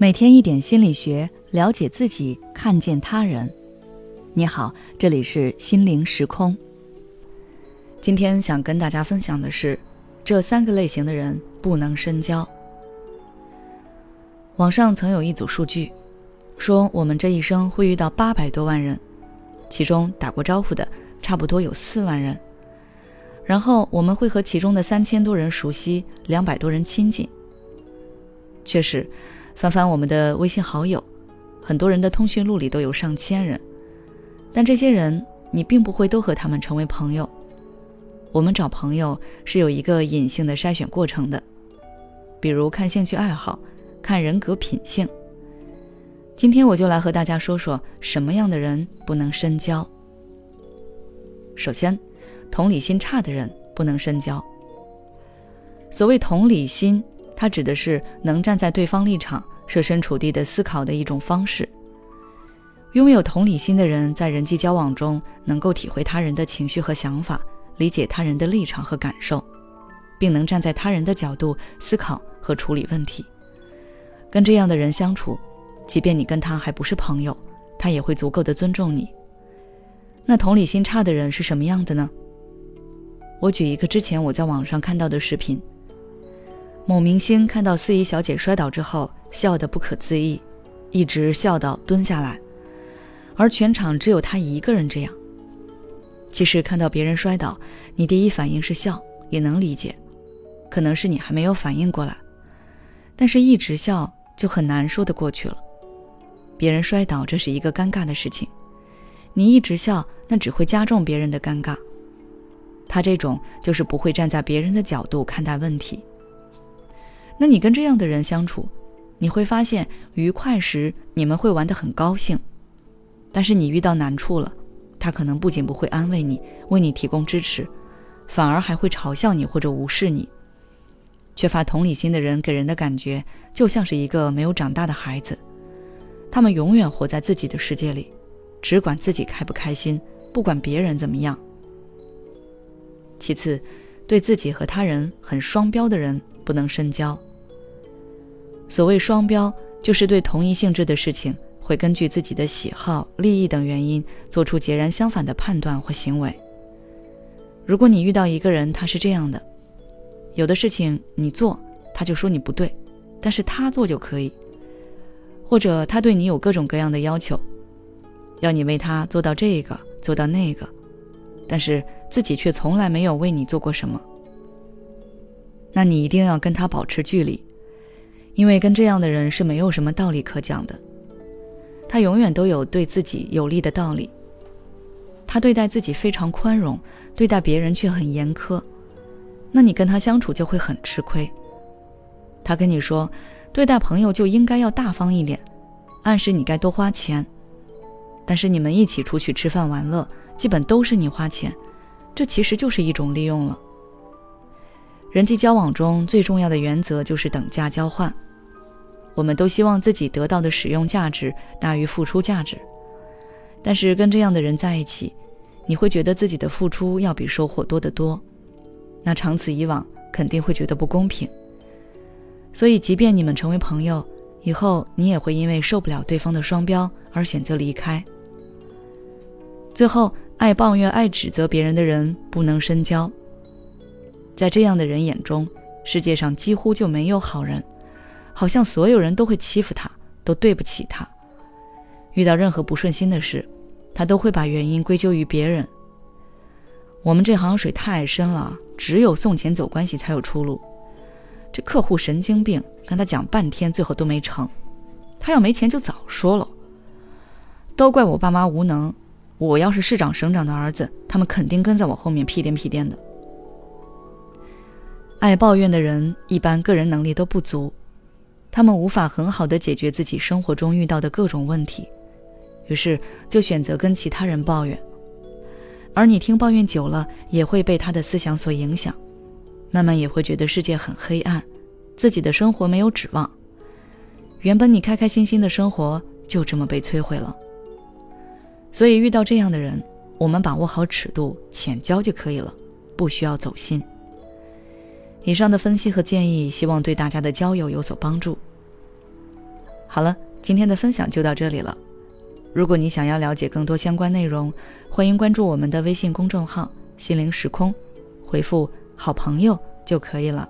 每天一点心理学，了解自己，看见他人。你好，这里是心灵时空。今天想跟大家分享的是，这三个类型的人不能深交。网上曾有一组数据，说我们这一生会遇到八百多万人，其中打过招呼的差不多有四万人，然后我们会和其中的三千多人熟悉，两百多人亲近。确实。翻翻我们的微信好友，很多人的通讯录里都有上千人，但这些人你并不会都和他们成为朋友。我们找朋友是有一个隐性的筛选过程的，比如看兴趣爱好，看人格品性。今天我就来和大家说说什么样的人不能深交。首先，同理心差的人不能深交。所谓同理心。它指的是能站在对方立场、设身处地的思考的一种方式。拥有同理心的人，在人际交往中能够体会他人的情绪和想法，理解他人的立场和感受，并能站在他人的角度思考和处理问题。跟这样的人相处，即便你跟他还不是朋友，他也会足够的尊重你。那同理心差的人是什么样的呢？我举一个之前我在网上看到的视频。某明星看到司仪小姐摔倒之后，笑得不可自抑，一直笑到蹲下来，而全场只有他一个人这样。其实看到别人摔倒，你第一反应是笑，也能理解，可能是你还没有反应过来，但是一直笑就很难说得过去了。别人摔倒，这是一个尴尬的事情，你一直笑，那只会加重别人的尴尬。他这种就是不会站在别人的角度看待问题。那你跟这样的人相处，你会发现愉快时你们会玩得很高兴，但是你遇到难处了，他可能不仅不会安慰你，为你提供支持，反而还会嘲笑你或者无视你。缺乏同理心的人给人的感觉就像是一个没有长大的孩子，他们永远活在自己的世界里，只管自己开不开心，不管别人怎么样。其次，对自己和他人很双标的人不能深交。所谓双标，就是对同一性质的事情，会根据自己的喜好、利益等原因，做出截然相反的判断或行为。如果你遇到一个人，他是这样的：有的事情你做，他就说你不对，但是他做就可以；或者他对你有各种各样的要求，要你为他做到这个，做到那个，但是自己却从来没有为你做过什么，那你一定要跟他保持距离。因为跟这样的人是没有什么道理可讲的，他永远都有对自己有利的道理。他对待自己非常宽容，对待别人却很严苛，那你跟他相处就会很吃亏。他跟你说，对待朋友就应该要大方一点，暗示你该多花钱，但是你们一起出去吃饭玩乐，基本都是你花钱，这其实就是一种利用了。人际交往中最重要的原则就是等价交换。我们都希望自己得到的使用价值大于付出价值，但是跟这样的人在一起，你会觉得自己的付出要比收获多得多，那长此以往肯定会觉得不公平。所以，即便你们成为朋友，以后你也会因为受不了对方的双标而选择离开。最后，爱抱怨、爱指责别人的人不能深交，在这样的人眼中，世界上几乎就没有好人。好像所有人都会欺负他，都对不起他。遇到任何不顺心的事，他都会把原因归咎于别人。我们这行水太深了，只有送钱走关系才有出路。这客户神经病，跟他讲半天，最后都没成。他要没钱就早说了。都怪我爸妈无能。我要是市长省长的儿子，他们肯定跟在我后面屁颠屁颠的。爱抱怨的人，一般个人能力都不足。他们无法很好的解决自己生活中遇到的各种问题，于是就选择跟其他人抱怨。而你听抱怨久了，也会被他的思想所影响，慢慢也会觉得世界很黑暗，自己的生活没有指望。原本你开开心心的生活就这么被摧毁了。所以遇到这样的人，我们把握好尺度，浅交就可以了，不需要走心。以上的分析和建议，希望对大家的交友有所帮助。好了，今天的分享就到这里了。如果你想要了解更多相关内容，欢迎关注我们的微信公众号“心灵时空”，回复“好朋友”就可以了。